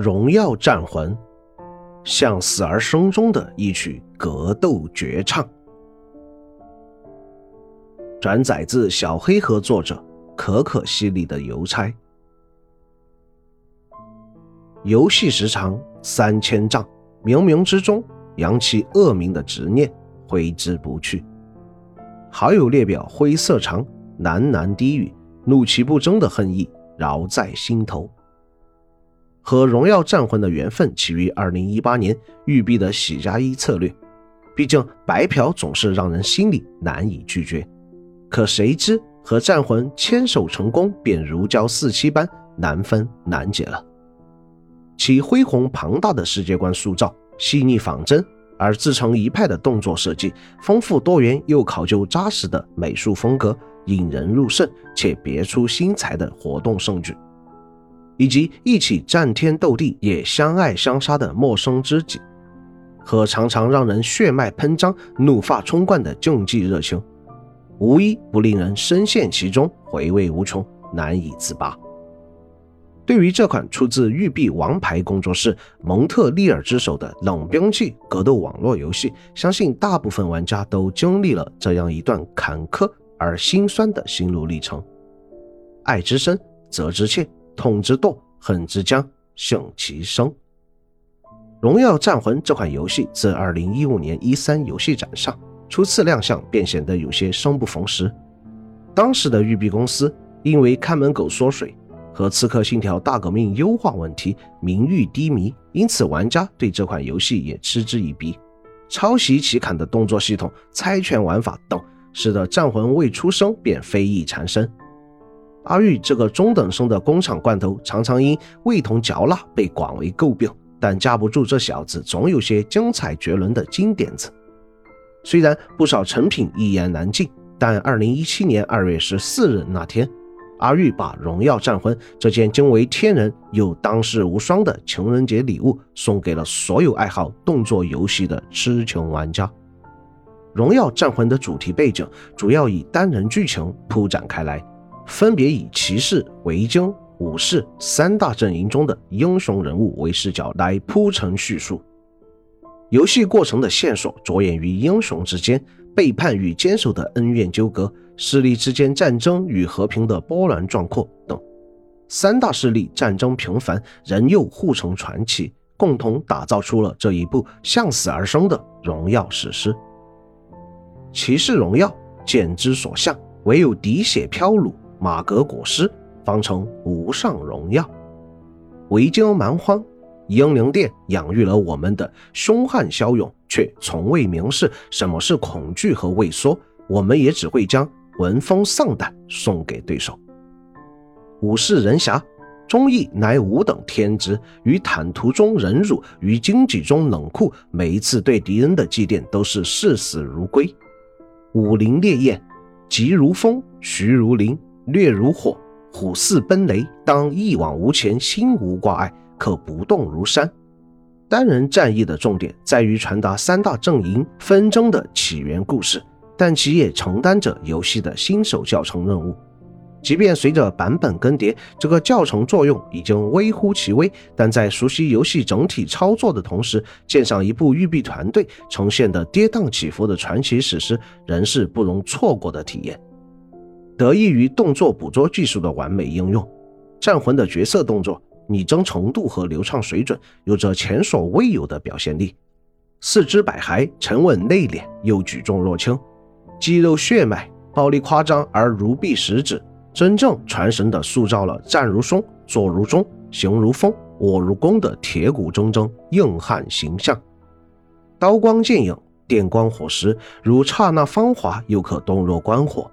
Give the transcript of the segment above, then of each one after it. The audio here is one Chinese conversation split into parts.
荣耀战魂，向死而生中的一曲格斗绝唱。转载自小黑盒作者可可西里的邮差。游戏时长三千丈，冥冥之中扬起恶名的执念挥之不去。好友列表灰色长，喃喃低语，怒其不争的恨意饶在心头。和荣耀战魂的缘分起于2018年育碧的喜加一策略，毕竟白嫖总是让人心里难以拒绝。可谁知和战魂牵手成功，便如胶似漆般难分难解了。其恢宏庞大的世界观塑造，细腻仿真而自成一派的动作设计，丰富多元又考究扎实的美术风格，引人入胜且别出心裁的活动盛举，以及一起战天斗地也相爱相杀的陌生知己，和常常让人血脉喷张、怒发冲冠的竞技热情，无一不令人深陷其中，回味无穷，难以自拔。对于这款出自育碧王牌工作室蒙特利尔之手的冷兵器格斗网络游戏，相信大部分玩家都经历了这样一段坎坷而心酸的心路历程：爱之深，责之切，痛之剁，恨之将，幸其生。《荣耀战魂》这款游戏自2015年一三游戏展上初次亮相，便显得有些生不逢时。当时的育碧公司因为看门狗缩水。和《刺客信条：大革命》优化问题名誉低迷，因此玩家对这款游戏也嗤之以鼻。抄袭奇坎的动作系统、猜拳玩法等，使得战魂未出生便非议缠身。阿玉这个中等生的工厂罐头，常常因味同嚼蜡被广为诟病，但架不住这小子总有些精彩绝伦的金点子。虽然不少成品一言难尽，但二零一七年二月十四日那天。阿玉把《荣耀战魂》这件惊为天人又当世无双的情人节礼物送给了所有爱好动作游戏的痴情玩家。《荣耀战魂》的主题背景主要以单人剧情铺展开来，分别以骑士、维京、武士三大阵营中的英雄人物为视角来铺陈叙述。游戏过程的线索着眼于英雄之间背叛与坚守的恩怨纠葛。势力之间战争与和平的波澜壮阔等，三大势力战争频繁，人又互成传奇，共同打造出了这一部向死而生的荣耀史诗。骑士荣耀，剑之所向，唯有滴血飘橹，马革裹尸，方成无上荣耀。维京蛮荒，英灵殿养育了我们的凶悍骁勇，却从未明示什么是恐惧和畏缩，我们也只会将。闻风丧胆，送给对手。武士人侠，忠义乃吾等天职。于坦途中忍辱，于荆棘中冷酷。每一次对敌人的祭奠，都是视死如归。武林烈焰，急如风，徐如林，略如火，虎似奔雷。当一往无前，心无挂碍，可不动如山。单人战役的重点在于传达三大阵营纷争的起源故事。但其也承担着游戏的新手教程任务。即便随着版本更迭，这个教程作用已经微乎其微，但在熟悉游戏整体操作的同时，鉴赏一部育碧团队呈现的跌宕起伏的传奇史诗，仍是不容错过的体验。得益于动作捕捉技术的完美应用，战魂的角色动作拟真程度和流畅水准有着前所未有的表现力。四肢百骸，沉稳内敛又举重若轻。肌肉血脉暴力夸张而如臂使指，真正传神的塑造了战如松、坐如钟、行如风、卧如弓的铁骨铮铮硬汉形象。刀光剑影，电光火石，如刹那芳华，又可动若观火。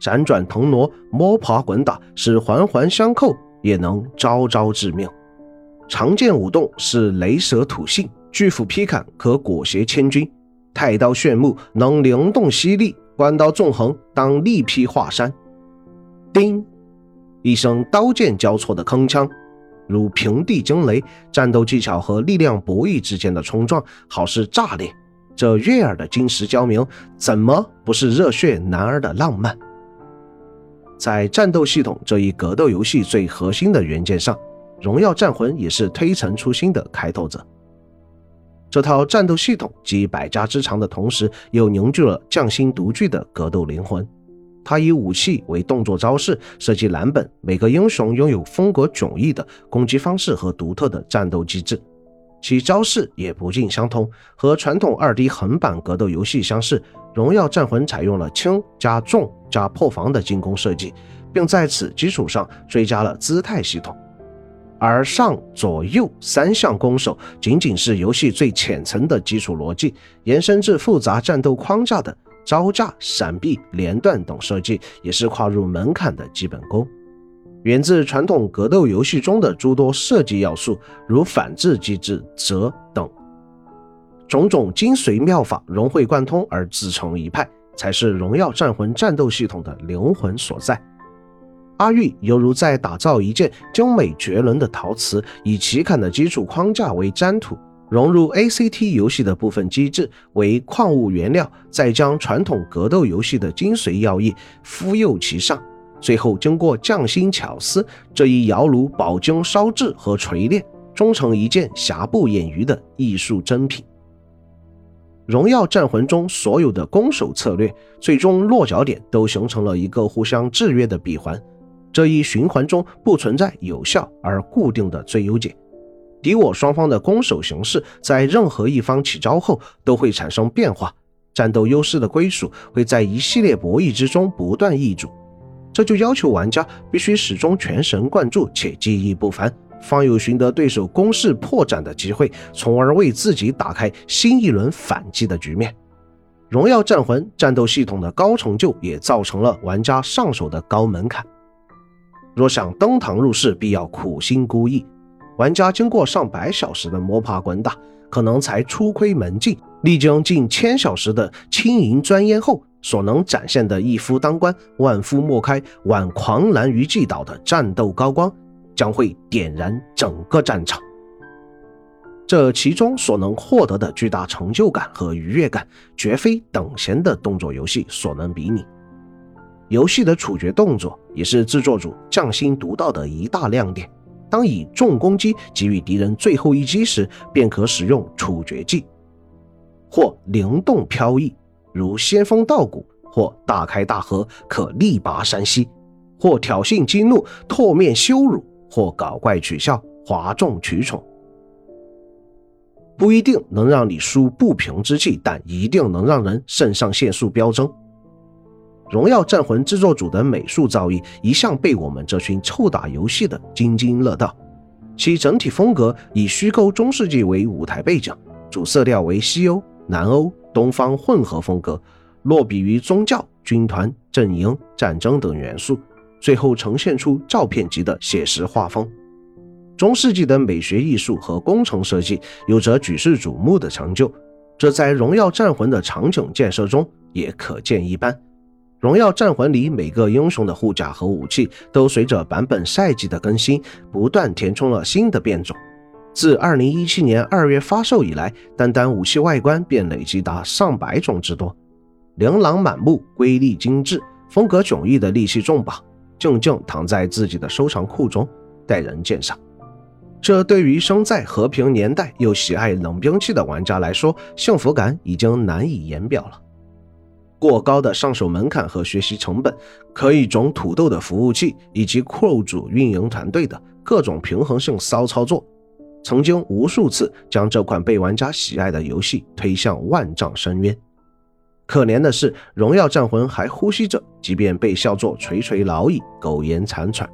辗转腾挪，摸爬滚打，是环环相扣，也能招招致命。长剑舞动是雷蛇吐信，巨斧劈砍可裹挟千军。太刀炫目，能灵动犀利。关刀纵横，当力劈华山。叮，一声刀剑交错的铿锵，如平地惊雷。战斗技巧和力量博弈之间的冲撞，好似炸裂。这悦耳的金石交鸣，怎么不是热血男儿的浪漫？在战斗系统这一格斗游戏最核心的元件上，荣耀战魂也是推陈出新的开拓者。这套战斗系统集百家之长的同时，又凝聚了匠心独具的格斗灵魂。它以武器为动作招式，设计蓝本，每个英雄拥有风格迥异的攻击方式和独特的战斗机制，其招式也不尽相同。和传统二 D 横版格斗游戏相似，《荣耀战魂》采用了轻加重加破防的进攻设计，并在此基础上追加了姿态系统。而上左右三项攻守仅仅是游戏最浅层的基础逻辑，延伸至复杂战斗框架的招架、闪避、连段等设计，也是跨入门槛的基本功。源自传统格斗游戏中的诸多设计要素，如反制机制、折等种种精髓妙法融会贯通而自成一派，才是《荣耀战魂》战斗系统的灵魂所在。阿玉犹如在打造一件精美绝伦的陶瓷，以奇坎的基础框架为粘土，融入 ACT 游戏的部分机制为矿物原料，再将传统格斗游戏的精髓要义敷釉其上，最后经过匠心巧思这一窑炉饱经烧制和锤炼，终成一件瑕不掩瑜的艺术珍品。荣耀战魂中所有的攻守策略，最终落脚点都形成了一个互相制约的闭环。这一循环中不存在有效而固定的最优解，敌我双方的攻守形势在任何一方起招后都会产生变化，战斗优势的归属会在一系列博弈之中不断易主，这就要求玩家必须始终全神贯注且技艺不凡，方有寻得对手攻势破绽的机会，从而为自己打开新一轮反击的局面。荣耀战魂战斗系统的高成就也造成了玩家上手的高门槛。若想登堂入室，必要苦心孤诣。玩家经过上百小时的摸爬滚打，可能才初窥门径。历经近千小时的轻盈钻研后，所能展现的一夫当关，万夫莫开，挽狂澜于既倒的战斗高光，将会点燃整个战场。这其中所能获得的巨大成就感和愉悦感，绝非等闲的动作游戏所能比拟。游戏的处决动作也是制作组匠心独到的一大亮点。当以重攻击给予敌人最后一击时，便可使用处决技，或灵动飘逸，如仙风道骨；或大开大合，可力拔山兮；或挑衅激怒，唾面羞辱；或搞怪取笑，哗众取宠。不一定能让你输不平之气，但一定能让人肾上腺素飙升。《荣耀战魂》制作组的美术造诣一向被我们这群臭打游戏的津津乐道。其整体风格以虚构中世纪为舞台背景，主色调为西欧、南欧、东方混合风格，落笔于宗教、军团、阵营、战争等元素，最后呈现出照片级的写实画风。中世纪的美学艺术和工程设计有着举世瞩目的成就，这在《荣耀战魂》的场景建设中也可见一斑。荣耀战魂里每个英雄的护甲和武器都随着版本赛季的更新，不断填充了新的变种。自2017年2月发售以来，单单武器外观便累计达上百种之多，琳琅满目、瑰丽精致、风格迥异的利器重磅，静静躺在自己的收藏库中，待人鉴赏。这对于生在和平年代又喜爱冷兵器的玩家来说，幸福感已经难以言表了。过高的上手门槛和学习成本，可以种土豆的服务器以及酷主运营团队的各种平衡性骚操作，曾经无数次将这款被玩家喜爱的游戏推向万丈深渊。可怜的是，《荣耀战魂》还呼吸着，即便被笑作垂垂老矣、苟延残喘；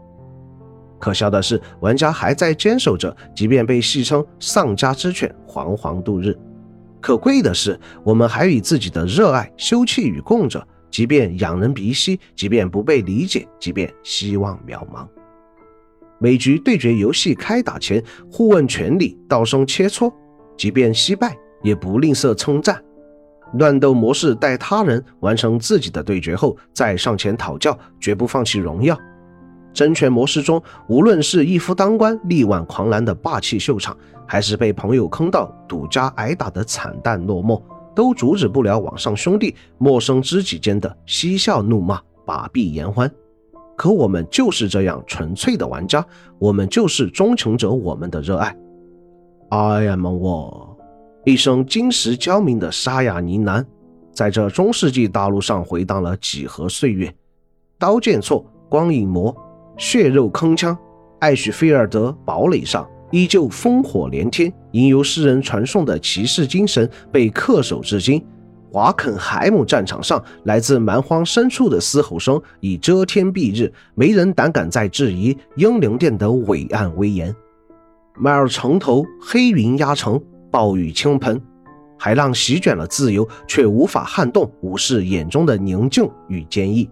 可笑的是，玩家还在坚守着，即便被戏称“丧家之犬”，惶惶度日。可贵的是，我们还与自己的热爱休戚与共着，即便仰人鼻息，即便不被理解，即便希望渺茫。每局对决游戏开打前，互问权利，道声切磋，即便惜败，也不吝啬称赞。乱斗模式待他人完成自己的对决后，再上前讨教，绝不放弃荣耀。真拳模式中，无论是一夫当关、力挽狂澜的霸气秀场。还是被朋友坑到赌家挨打的惨淡落寞，都阻止不了网上兄弟、陌生知己间的嬉笑怒骂、把臂言欢。可我们就是这样纯粹的玩家，我们就是钟情者我们的热爱。I am war，一声金石交鸣的沙哑呢喃，在这中世纪大陆上回荡了几何岁月。刀剑错，光影魔，血肉铿锵，艾许菲尔德堡垒上依旧烽火连天，吟游诗人传颂的骑士精神被恪守至今。华肯海姆战场上，来自蛮荒深处的嘶吼声已遮天蔽日，没人胆敢再质疑英灵殿的伟岸威严。迈尔城头黑云压城，暴雨倾盆，海浪席卷了自由，却无法撼动武士眼中的宁静与坚毅。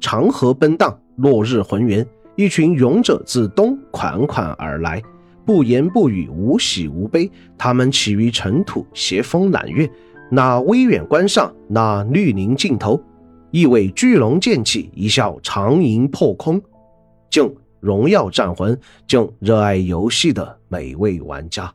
长河奔荡，落日浑圆，一群勇者自东款款而来，不言不语，无喜无悲。他们起于尘土，携风揽月。那微远关上，那绿林尽头，一尾巨龙剑气，一笑长吟破空。敬荣耀战魂，敬热爱游戏的每位玩家。